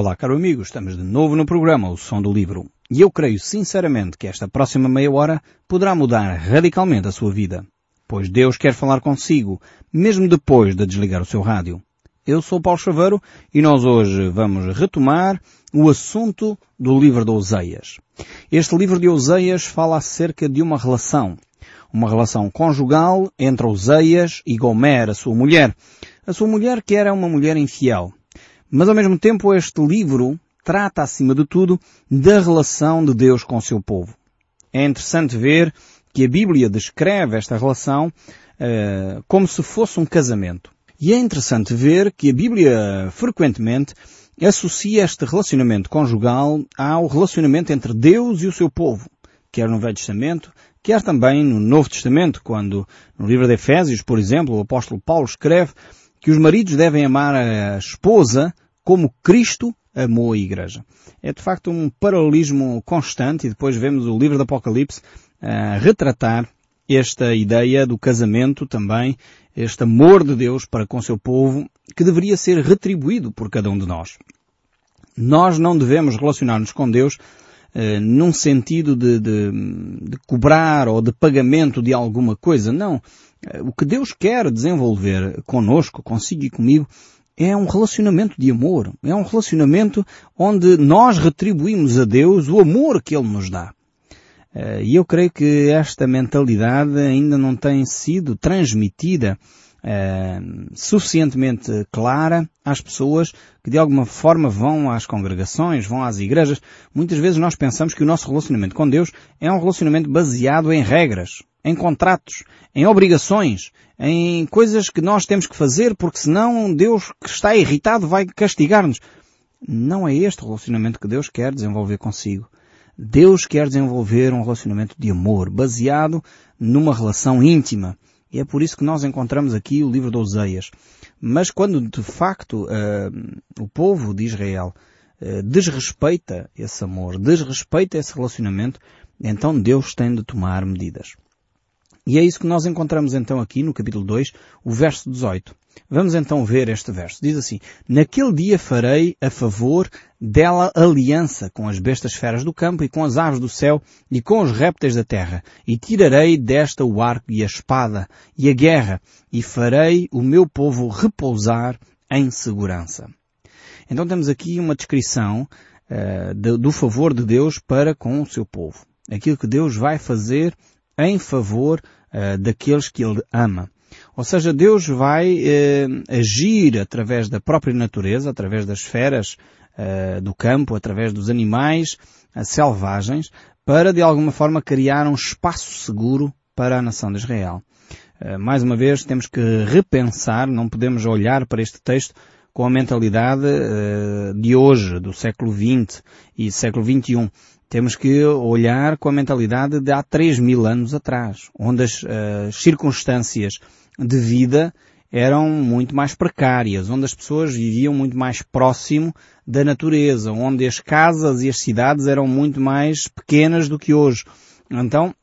Olá, caro amigo, estamos de novo no programa O Som do Livro. E eu creio sinceramente que esta próxima meia hora poderá mudar radicalmente a sua vida. Pois Deus quer falar consigo, mesmo depois de desligar o seu rádio. Eu sou Paulo Chaveiro e nós hoje vamos retomar o assunto do livro de Oseias. Este livro de Oseias fala acerca de uma relação. Uma relação conjugal entre Oseias e Gomer, a sua mulher. A sua mulher que era uma mulher infiel. Mas ao mesmo tempo este livro trata acima de tudo da relação de Deus com o seu povo. É interessante ver que a Bíblia descreve esta relação uh, como se fosse um casamento. E é interessante ver que a Bíblia frequentemente associa este relacionamento conjugal ao relacionamento entre Deus e o seu povo, quer no Velho Testamento, quer também no Novo Testamento, quando no livro de Efésios, por exemplo, o apóstolo Paulo escreve que os maridos devem amar a esposa como Cristo amou a Igreja. É de facto um paralelismo constante e depois vemos o livro do Apocalipse a retratar esta ideia do casamento também, este amor de Deus para com seu povo, que deveria ser retribuído por cada um de nós. Nós não devemos relacionar-nos com Deus eh, num sentido de, de, de, cobrar ou de pagamento de alguma coisa. Não. Eh, o que Deus quer desenvolver conosco, consigo e comigo, é um relacionamento de amor. É um relacionamento onde nós retribuímos a Deus o amor que Ele nos dá. Eh, e eu creio que esta mentalidade ainda não tem sido transmitida uh, suficientemente clara às pessoas que de alguma forma vão às congregações, vão às igrejas. Muitas vezes nós pensamos que o nosso relacionamento com Deus é um relacionamento baseado em regras, em contratos, em obrigações, em coisas que nós temos que fazer porque senão Deus que está irritado vai castigar-nos. Não é este o relacionamento que Deus quer desenvolver consigo. Deus quer desenvolver um relacionamento de amor, baseado numa relação íntima. E é por isso que nós encontramos aqui o livro de Oseias. Mas quando de facto uh, o povo de Israel uh, desrespeita esse amor, desrespeita esse relacionamento, então Deus tem de tomar medidas. E é isso que nós encontramos então aqui no capítulo 2, o verso 18. Vamos então ver este verso. Diz assim, Naquele dia farei a favor dela aliança com as bestas feras do campo e com as aves do céu e com os répteis da terra e tirarei desta o arco e a espada e a guerra e farei o meu povo repousar em segurança. Então temos aqui uma descrição uh, do, do favor de Deus para com o seu povo. Aquilo que Deus vai fazer em favor uh, daqueles que Ele ama. Ou seja, Deus vai eh, agir através da própria natureza, através das esferas eh, do campo, através dos animais eh, selvagens, para de alguma forma criar um espaço seguro para a nação de Israel. Eh, mais uma vez temos que repensar, não podemos olhar para este texto com a mentalidade eh, de hoje, do século XX e século XXI. Temos que olhar com a mentalidade de há 3 mil anos atrás, onde as uh, circunstâncias de vida eram muito mais precárias, onde as pessoas viviam muito mais próximo da natureza, onde as casas e as cidades eram muito mais pequenas do que hoje. Então,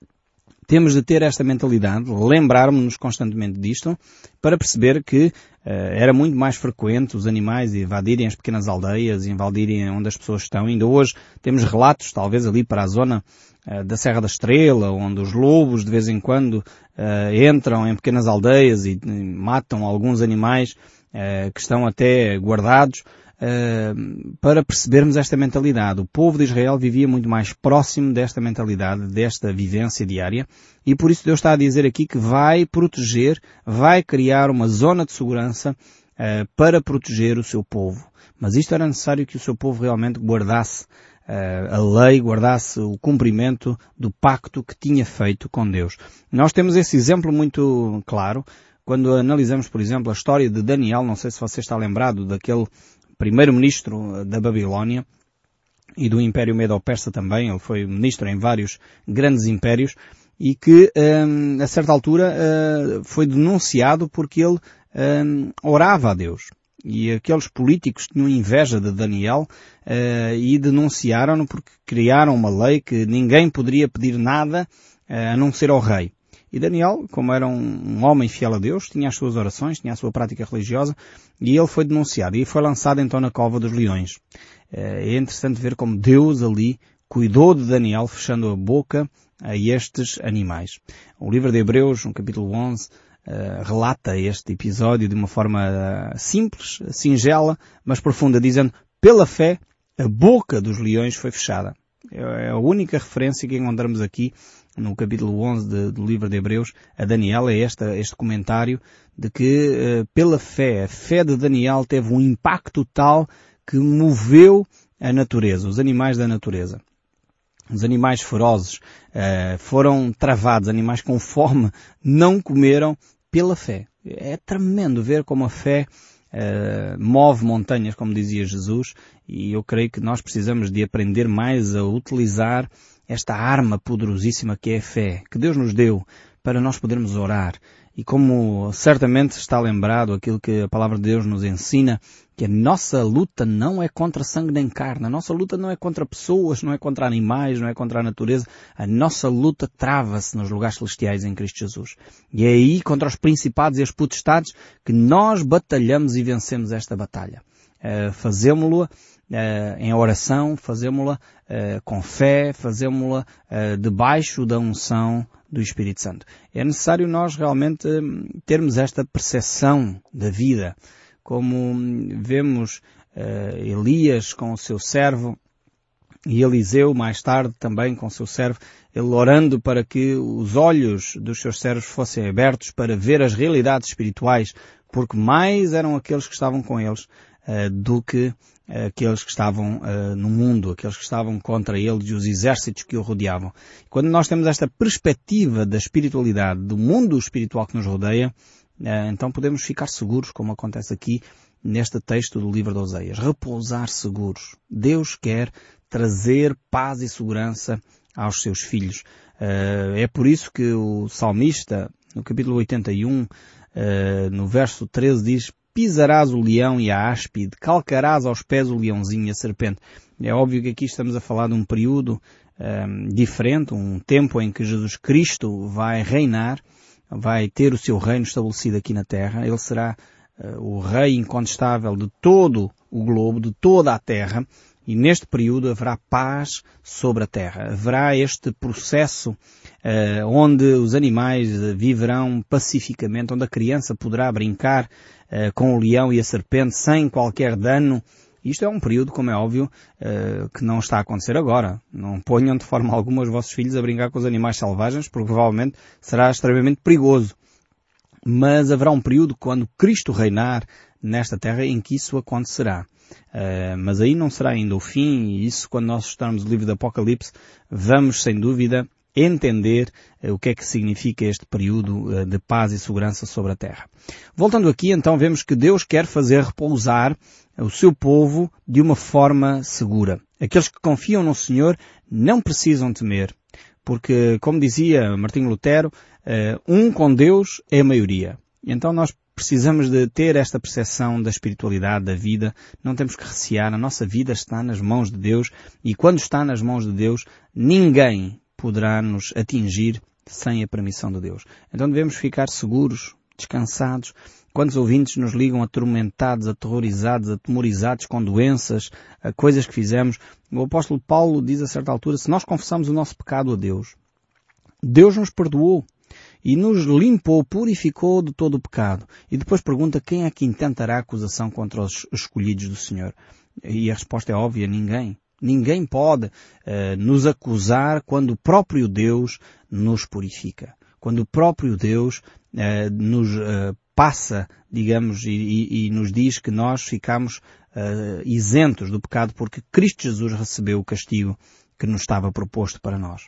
temos de ter esta mentalidade, lembrarmos-nos constantemente disto, para perceber que uh, era muito mais frequente os animais invadirem as pequenas aldeias, invadirem onde as pessoas estão. Ainda hoje temos relatos, talvez ali para a zona uh, da Serra da Estrela, onde os lobos de vez em quando uh, entram em pequenas aldeias e matam alguns animais que estão até guardados uh, para percebermos esta mentalidade. O povo de Israel vivia muito mais próximo desta mentalidade, desta vivência diária, e por isso Deus está a dizer aqui que vai proteger, vai criar uma zona de segurança uh, para proteger o seu povo. Mas isto era necessário que o seu povo realmente guardasse uh, a lei, guardasse o cumprimento do pacto que tinha feito com Deus. Nós temos esse exemplo muito claro quando analisamos, por exemplo, a história de Daniel, não sei se você está lembrado daquele primeiro-ministro da Babilónia e do Império Medo-Persa também. Ele foi ministro em vários grandes impérios e que, hum, a certa altura, hum, foi denunciado porque ele hum, orava a Deus. E aqueles políticos tinham inveja de Daniel e denunciaram-no porque criaram uma lei que ninguém poderia pedir nada a não ser ao rei. E Daniel, como era um, homem fiel a Deus, tinha as suas orações, tinha a sua prática religiosa, e ele foi denunciado e foi lançado então na cova dos leões. Eh, é interessante ver como Deus ali cuidou de Daniel, fechando a boca a estes animais. O livro de Hebreus, no capítulo 11, Uh, relata este episódio de uma forma uh, simples, singela, mas profunda, dizendo, pela fé, a boca dos leões foi fechada. É, é a única referência que encontramos aqui no capítulo 11 de, do livro de Hebreus a Daniel é esta, este comentário de que uh, pela fé, a fé de Daniel teve um impacto tal que moveu a natureza, os animais da natureza. Os animais ferozes uh, foram travados, animais com fome não comeram pela fé. É tremendo ver como a fé uh, move montanhas, como dizia Jesus, e eu creio que nós precisamos de aprender mais a utilizar esta arma poderosíssima que é a fé, que Deus nos deu para nós podermos orar e como certamente está lembrado aquilo que a palavra de Deus nos ensina, que a nossa luta não é contra sangue nem carne, a nossa luta não é contra pessoas, não é contra animais, não é contra a natureza, a nossa luta trava-se nos lugares celestiais em Cristo Jesus. E é aí contra os principados e as potestades que nós batalhamos e vencemos esta batalha. Uh, Fazemos-lo Uh, em oração, fazemos-la uh, com fé, fazemos-la uh, debaixo da unção do Espírito Santo. É necessário nós realmente hum, termos esta percepção da vida, como hum, vemos Elias com o seu servo e Eliseu mais tarde também com o seu servo, ele orando para que os olhos dos seus servos fossem abertos para ver as realidades espirituais, porque mais eram aqueles que estavam com eles do que aqueles que estavam uh, no mundo, aqueles que estavam contra ele e os exércitos que o rodeavam. Quando nós temos esta perspectiva da espiritualidade, do mundo espiritual que nos rodeia, uh, então podemos ficar seguros, como acontece aqui neste texto do livro de Oseias. Repousar seguros. Deus quer trazer paz e segurança aos seus filhos. Uh, é por isso que o salmista, no capítulo 81, no verso 13 diz, pisarás o leão e a áspide, calcarás aos pés o leãozinho e a serpente. É óbvio que aqui estamos a falar de um período um, diferente, um tempo em que Jesus Cristo vai reinar, vai ter o seu reino estabelecido aqui na Terra. Ele será uh, o rei incontestável de todo o globo, de toda a Terra. E neste período haverá paz sobre a terra. Haverá este processo uh, onde os animais viverão pacificamente, onde a criança poderá brincar uh, com o leão e a serpente sem qualquer dano. Isto é um período, como é óbvio, uh, que não está a acontecer agora. Não ponham de forma alguma os vossos filhos a brincar com os animais selvagens, porque provavelmente será extremamente perigoso. Mas haverá um período quando Cristo reinar nesta terra em que isso acontecerá. Uh, mas aí não será ainda o fim, e isso quando nós estamos no livro do Apocalipse, vamos sem dúvida entender uh, o que é que significa este período uh, de paz e segurança sobre a terra. Voltando aqui, então, vemos que Deus quer fazer repousar o seu povo de uma forma segura. Aqueles que confiam no Senhor não precisam temer, porque, como dizia Martinho Lutero, um com Deus é a maioria. Então nós precisamos de ter esta percepção da espiritualidade, da vida. Não temos que recear. A nossa vida está nas mãos de Deus e quando está nas mãos de Deus, ninguém poderá nos atingir sem a permissão de Deus. Então devemos ficar seguros, descansados. Quantos ouvintes nos ligam atormentados, aterrorizados, atemorizados com doenças, a coisas que fizemos? O apóstolo Paulo diz a certa altura, se nós confessamos o nosso pecado a Deus, Deus nos perdoou e nos limpou, purificou de todo o pecado. E depois pergunta quem é que intentará acusação contra os escolhidos do Senhor. E a resposta é óbvia, ninguém. Ninguém pode uh, nos acusar quando o próprio Deus nos purifica. Quando o próprio Deus uh, nos uh, passa, digamos, e, e, e, nos diz que nós ficamos isentos do pecado porque Cristo Jesus recebeu o castigo que nos estava proposto para nós.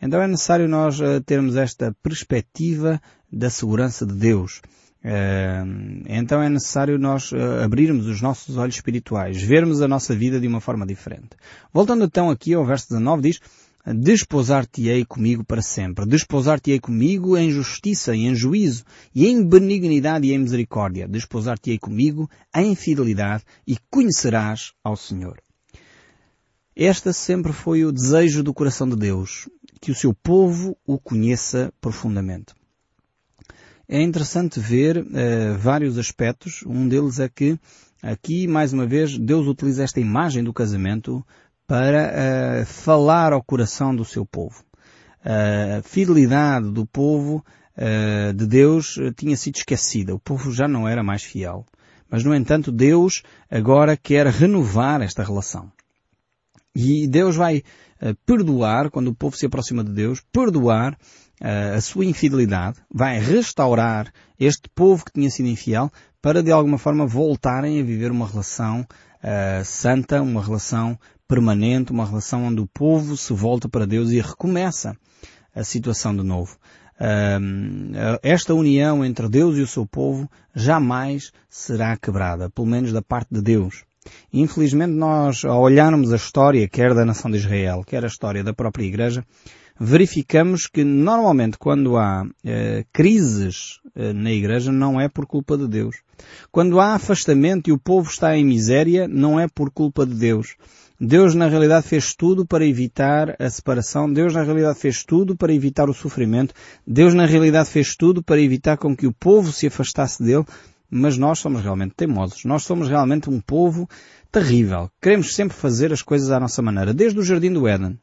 Então é necessário nós uh, termos esta perspectiva da segurança de Deus. Uh, então é necessário nós uh, abrirmos os nossos olhos espirituais, vermos a nossa vida de uma forma diferente. Voltando então aqui ao verso 19 diz, Desposar-te-ei comigo para sempre. Desposar-te-ei comigo em justiça e em juízo, e em benignidade e em misericórdia. Desposar-te-ei comigo em fidelidade e conhecerás ao Senhor. Este sempre foi o desejo do coração de Deus, que o seu povo o conheça profundamente. É interessante ver uh, vários aspectos. Um deles é que aqui, mais uma vez, Deus utiliza esta imagem do casamento para uh, falar ao coração do seu povo. A fidelidade do povo uh, de Deus tinha sido esquecida. O povo já não era mais fiel. Mas, no entanto, Deus agora quer renovar esta relação. E Deus vai perdoar, quando o povo se aproxima de Deus, perdoar a sua infidelidade, vai restaurar este povo que tinha sido infiel para de alguma forma voltarem a viver uma relação uh, santa, uma relação permanente, uma relação onde o povo se volta para Deus e recomeça a situação de novo esta união entre Deus e o seu povo jamais será quebrada, pelo menos da parte de Deus. Infelizmente nós, ao olharmos a história, quer da nação de Israel, quer a história da própria Igreja, verificamos que normalmente quando há eh, crises eh, na Igreja não é por culpa de Deus. Quando há afastamento e o povo está em miséria, não é por culpa de Deus. Deus na realidade fez tudo para evitar a separação, Deus na realidade fez tudo para evitar o sofrimento, Deus na realidade fez tudo para evitar com que o povo se afastasse dele, mas nós somos realmente teimosos, nós somos realmente um povo terrível. Queremos sempre fazer as coisas à nossa maneira, desde o Jardim do Éden.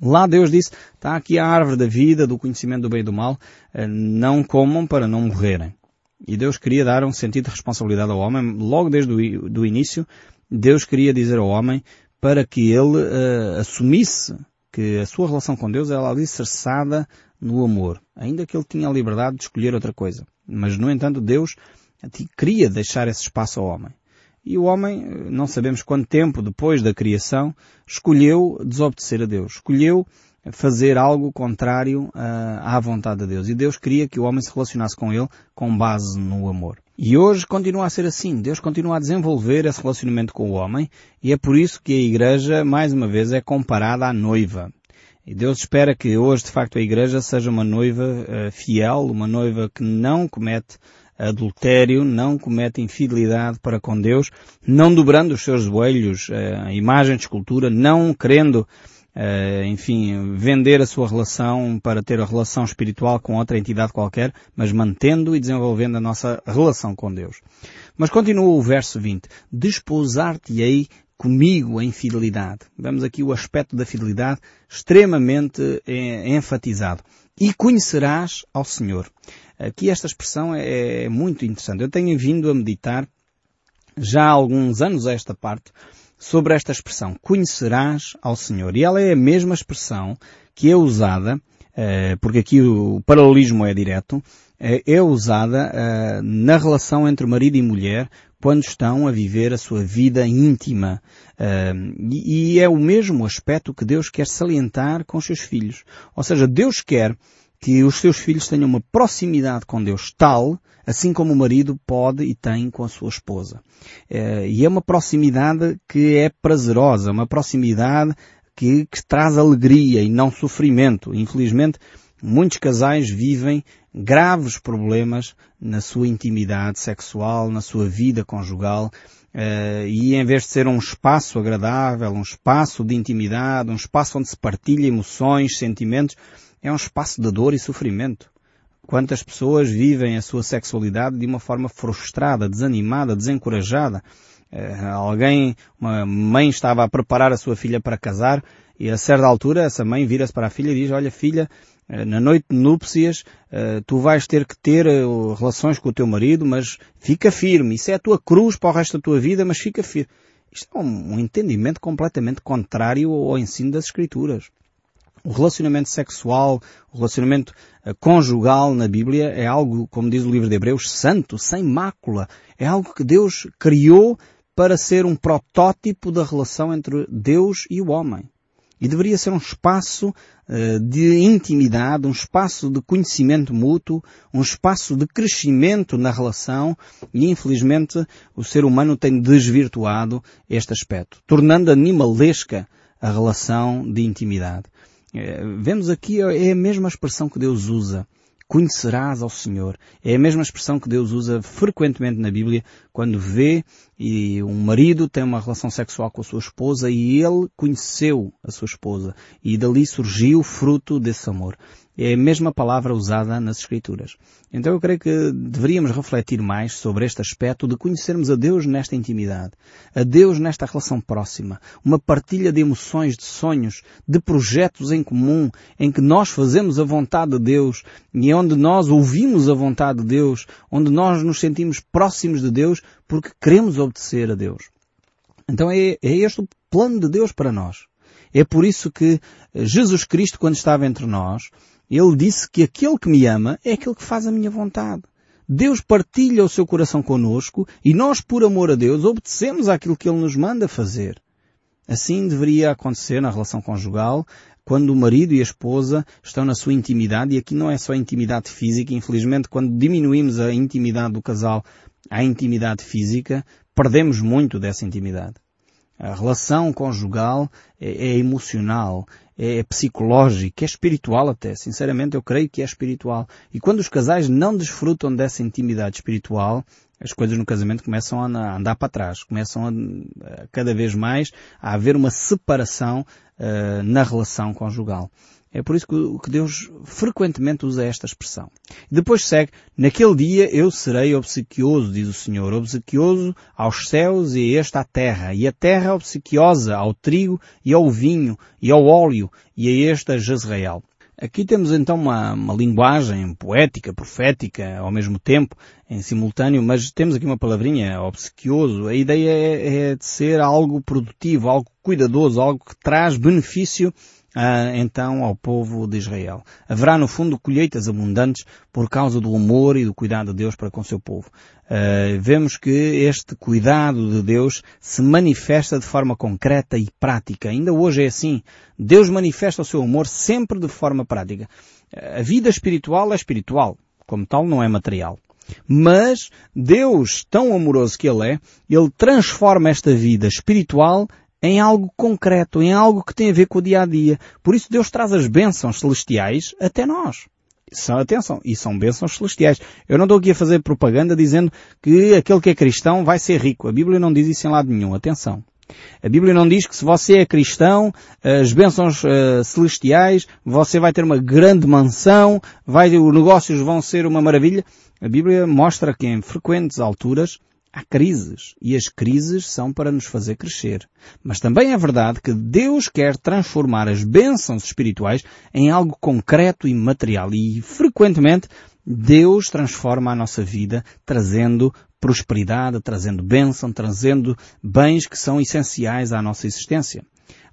Lá Deus disse, está aqui a árvore da vida, do conhecimento do bem e do mal, eh, não comam para não morrerem. E Deus queria dar um sentido de responsabilidade ao homem, logo desde o do início, Deus queria dizer ao homem, para que ele uh, assumisse que a sua relação com Deus era alicerçada no amor, ainda que ele tinha a liberdade de escolher outra coisa. Mas, no entanto, Deus queria deixar esse espaço ao homem. E o homem, não sabemos quanto tempo depois da criação, escolheu desobedecer a Deus. Escolheu fazer algo contrário uh, à vontade de Deus. E Deus queria que o homem se relacionasse com ele com base no amor. E hoje continua a ser assim. Deus continua a desenvolver esse relacionamento com o homem e é por isso que a Igreja, mais uma vez, é comparada à noiva. E Deus espera que hoje, de facto, a Igreja seja uma noiva uh, fiel, uma noiva que não comete adultério, não comete infidelidade para com Deus, não dobrando os seus joelhos, uh, a imagem de escultura, não querendo Uh, enfim, vender a sua relação para ter a relação espiritual com outra entidade qualquer, mas mantendo e desenvolvendo a nossa relação com Deus. Mas continua o verso 20. Desposar-te-ei comigo em fidelidade. Vemos aqui o aspecto da fidelidade extremamente eh, enfatizado. E conhecerás ao Senhor. Aqui esta expressão é, é muito interessante. Eu tenho vindo a meditar já há alguns anos a esta parte sobre esta expressão, conhecerás ao Senhor. E ela é a mesma expressão que é usada, eh, porque aqui o paralelismo é direto, eh, é usada eh, na relação entre marido e mulher quando estão a viver a sua vida íntima. E é o mesmo aspecto que Deus quer salientar com os seus filhos. Ou seja, Deus quer que os seus filhos tenham uma proximidade com Deus tal, assim como o marido pode e tem com a sua esposa. É, e é uma proximidade que é prazerosa, uma proximidade que, que traz alegria e não sofrimento. Infelizmente, muitos casais vivem graves problemas na sua intimidade sexual, na sua vida conjugal, Uh, e em vez de ser um espaço agradável, um espaço de intimidade, um espaço onde se partilha emoções, sentimentos, é um espaço de dor e sofrimento. Quantas pessoas vivem a sua sexualidade de uma forma frustrada, desanimada, desencorajada. Uh, alguém, uma mãe estava a preparar a sua filha para casar e a certa altura essa mãe vira-se para a filha e diz, olha filha, na noite de núpcias uh, tu vais ter que ter relações com o teu marido, mas fica firme. Isso é a tua cruz para o resto da tua vida, mas fica firme. Isto é um, entendimento completamente contrário ao ensino das Escrituras. O relacionamento sexual, o relacionamento conjugal na Bíblia é algo, como diz o livro de Hebreus, santo, sem mácula. É algo que Deus criou para ser um protótipo da relação entre Deus e o homem. E deveria ser um espaço uh, de intimidade, um espaço de conhecimento mútuo, um espaço de crescimento na relação e infelizmente o ser humano tem desvirtuado este aspecto, tornando animalesca a relação de intimidade. É, vemos aqui, é a mesma expressão que Deus usa. Conhecerás ao Senhor. É a mesma expressão que Deus usa frequentemente na Bíblia quando vê e um marido tem uma relação sexual com a sua esposa e ele conheceu a sua esposa e dali surgiu o fruto desse amor. É a mesma palavra usada nas Escrituras. Então eu creio que deveríamos refletir mais sobre este aspecto de conhecermos a Deus nesta intimidade, a Deus nesta relação próxima, uma partilha de emoções, de sonhos, de projetos em comum, em que nós fazemos a vontade de Deus e onde nós ouvimos a vontade de Deus, onde nós nos sentimos próximos de Deus porque queremos obedecer a Deus. Então é, é este o plano de Deus para nós. É por isso que Jesus Cristo, quando estava entre nós, ele disse que aquele que me ama é aquele que faz a minha vontade. Deus partilha o seu coração conosco e nós, por amor a Deus, obedecemos àquilo que Ele nos manda fazer. Assim deveria acontecer na relação conjugal, quando o marido e a esposa estão na sua intimidade, e aqui não é só intimidade física, infelizmente quando diminuímos a intimidade do casal à intimidade física, perdemos muito dessa intimidade. A relação conjugal é, é emocional, é psicológico, é espiritual até. Sinceramente, eu creio que é espiritual. E quando os casais não desfrutam dessa intimidade espiritual, as coisas no casamento começam a andar para trás, começam a, cada vez mais a haver uma separação uh, na relação conjugal. É por isso que Deus frequentemente usa esta expressão. Depois segue, naquele dia eu serei obsequioso, diz o Senhor, obsequioso aos céus e esta à terra, e a terra obsequiosa ao trigo e ao vinho e ao óleo e a esta Jezreel. Aqui temos então uma, uma, linguagem poética, profética, ao mesmo tempo, em simultâneo, mas temos aqui uma palavrinha, obsequioso. A ideia é, é de ser algo produtivo, algo cuidadoso, algo que traz benefício ah, então ao povo de Israel. Haverá no fundo colheitas abundantes por causa do amor e do cuidado de Deus para com o seu povo. Uh, vemos que este cuidado de Deus se manifesta de forma concreta e prática. Ainda hoje é assim. Deus manifesta o seu amor sempre de forma prática. A vida espiritual é espiritual. Como tal, não é material. Mas Deus, tão amoroso que Ele é, Ele transforma esta vida espiritual em algo concreto, em algo que tem a ver com o dia a dia. Por isso Deus traz as bênçãos celestiais até nós. São, atenção, e são bênçãos celestiais. Eu não estou aqui a fazer propaganda dizendo que aquele que é cristão vai ser rico. A Bíblia não diz isso em lado nenhum. Atenção. A Bíblia não diz que se você é cristão, as bênçãos uh, celestiais, você vai ter uma grande mansão, vai, os negócios vão ser uma maravilha. A Bíblia mostra que em frequentes alturas há crises e as crises são para nos fazer crescer. Mas também é verdade que Deus quer transformar as bênçãos espirituais em algo concreto e material e frequentemente Deus transforma a nossa vida trazendo prosperidade, trazendo bênção, trazendo bens que são essenciais à nossa existência.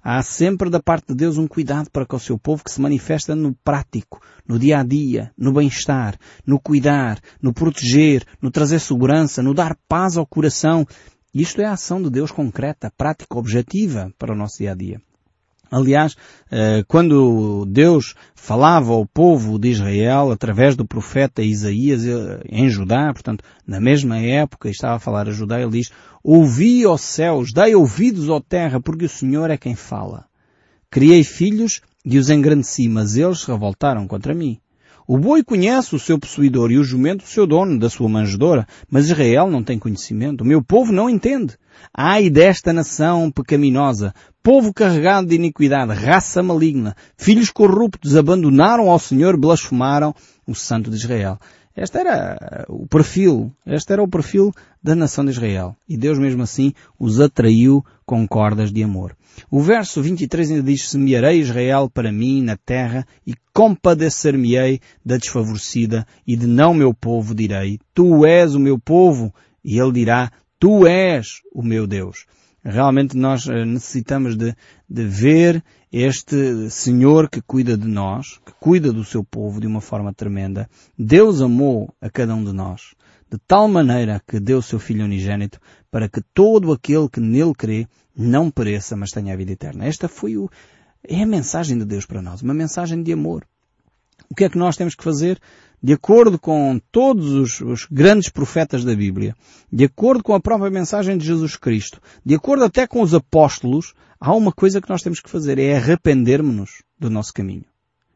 Há sempre da parte de Deus um cuidado para com o seu povo que se manifesta no prático, no dia a dia, no bem-estar, no cuidar, no proteger, no trazer segurança, no dar paz ao coração. Isto é a ação de Deus concreta, prática, objetiva para o nosso dia a dia. Aliás, eh, quando Deus falava ao povo de Israel através do profeta Isaías eh, em Judá, portanto, na mesma época estava a falar a Judá, ele diz, Ouvi, ó céus, dai ouvidos, ó terra, porque o Senhor é quem fala. Criei filhos e os engrandeci, mas eles se revoltaram contra mim. O boi conhece o seu possuidor e o jumento o seu dono da sua manjedora, mas Israel não tem conhecimento. O meu povo não entende. Ai desta nação pecaminosa, povo carregado de iniquidade, raça maligna, filhos corruptos, abandonaram ao Senhor, blasfemaram o Santo de Israel. Este era o perfil, este era o perfil da nação de Israel. E Deus mesmo assim os atraiu com cordas de amor. O verso 23 ainda diz, semearei Israel para mim na terra e compadecer-me-ei da desfavorecida e de não meu povo direi, tu és o meu povo. E ele dirá, tu és o meu Deus. Realmente nós eh, necessitamos de, de ver este Senhor que cuida de nós, que cuida do seu povo de uma forma tremenda. Deus amou a cada um de nós de tal maneira que deu o seu Filho unigênito para que todo aquele que nele crê não pereça, mas tenha a vida eterna. Esta foi o, é a mensagem de Deus para nós, uma mensagem de amor. O que é que nós temos que fazer? De acordo com todos os, os, grandes profetas da Bíblia, de acordo com a própria mensagem de Jesus Cristo, de acordo até com os apóstolos, há uma coisa que nós temos que fazer, é arrepender-nos do nosso caminho.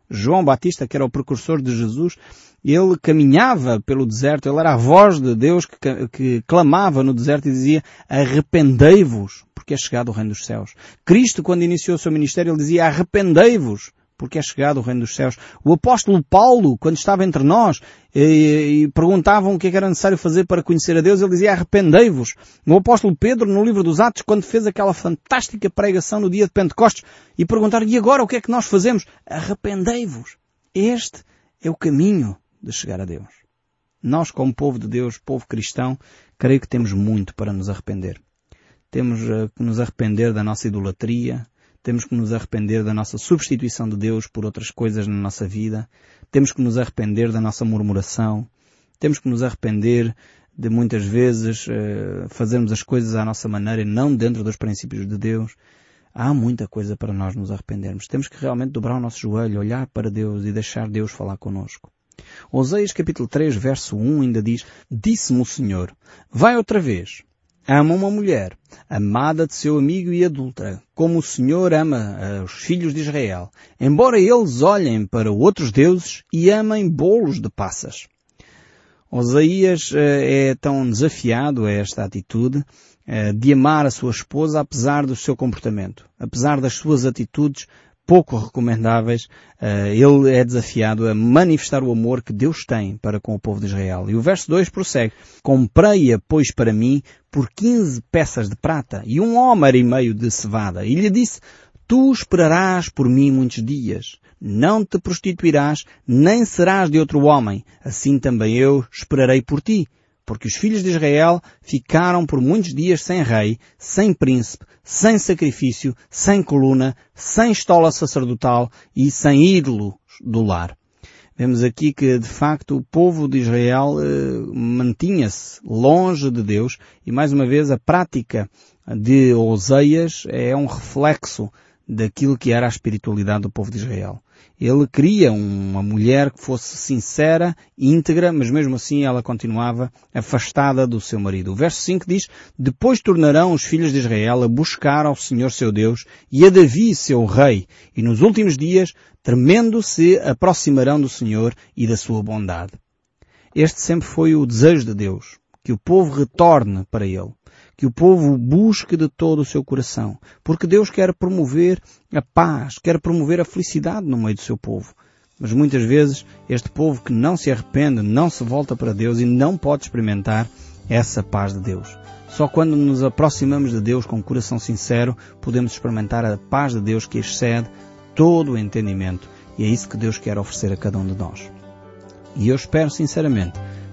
João Batista, que era o precursor de Jesus, ele caminhava pelo deserto, ele era a voz de Deus que, que clamava no deserto e dizia arrependei-vos, porque é chegado o reino dos céus. Cristo, quando iniciou o seu ministério, ele dizia arrependei-vos, porque é chegado o reino dos céus. O apóstolo Paulo, quando estava entre nós e, e perguntavam o que, é que era necessário fazer para conhecer a Deus, ele dizia arrependei-vos. O apóstolo Pedro, no livro dos Atos, quando fez aquela fantástica pregação no dia de Pentecostes e perguntaram, e agora o que é que nós fazemos? Arrependei-vos. Este é o caminho de chegar a Deus. Nós, como povo de Deus, povo cristão, creio que temos muito para nos arrepender. Temos eh, que nos arrepender da nossa idolatria, temos que nos arrepender da nossa substituição de Deus por outras coisas na nossa vida. Temos que nos arrepender da nossa murmuração. Temos que nos arrepender de muitas vezes uh, fazermos as coisas à nossa maneira e não dentro dos princípios de Deus. Há muita coisa para nós nos arrependermos. Temos que realmente dobrar o nosso joelho, olhar para Deus e deixar Deus falar connosco. Oséias capítulo 3 verso 1 ainda diz, Disse-me o Senhor, vai outra vez, ama uma mulher, amada de seu amigo e adulta, como o Senhor ama os filhos de Israel, embora eles olhem para outros deuses e amem bolos de passas. Osaías eh, é tão desafiado a esta atitude eh, de amar a sua esposa apesar do seu comportamento, apesar das suas atitudes pouco recomendáveis, uh, ele é desafiado a manifestar o amor que Deus tem para com o povo de Israel. E o verso 2 prossegue, Comprei-a, pois, para mim, por quinze peças de prata e um homer e meio de cevada. E lhe disse, Tu esperarás por mim muitos dias. Não te prostituirás, nem serás de outro homem. Assim também eu esperarei por ti porque os filhos de Israel ficaram por muitos dias sem rei, sem príncipe, sem sacrifício, sem coluna, sem estola sacerdotal e sem ídolo do lar. Vemos aqui que, de facto, o povo de Israel eh, mantinha-se longe de Deus e, mais uma vez, a prática de Oseias é um reflexo daquilo que era a espiritualidade do povo de Israel. Ele queria uma mulher que fosse sincera, íntegra, mas mesmo assim ela continuava afastada do seu marido. O verso 5 diz, Depois tornarão os filhos de Israel a buscar ao Senhor seu Deus e a Davi seu rei, e nos últimos dias, tremendo, se aproximarão do Senhor e da sua bondade. Este sempre foi o desejo de Deus, que o povo retorne para Ele que o povo busque de todo o seu coração, porque Deus quer promover a paz, quer promover a felicidade no meio do seu povo. Mas muitas vezes este povo que não se arrepende, não se volta para Deus e não pode experimentar essa paz de Deus. Só quando nos aproximamos de Deus com um coração sincero, podemos experimentar a paz de Deus que excede todo o entendimento. E é isso que Deus quer oferecer a cada um de nós. E eu espero sinceramente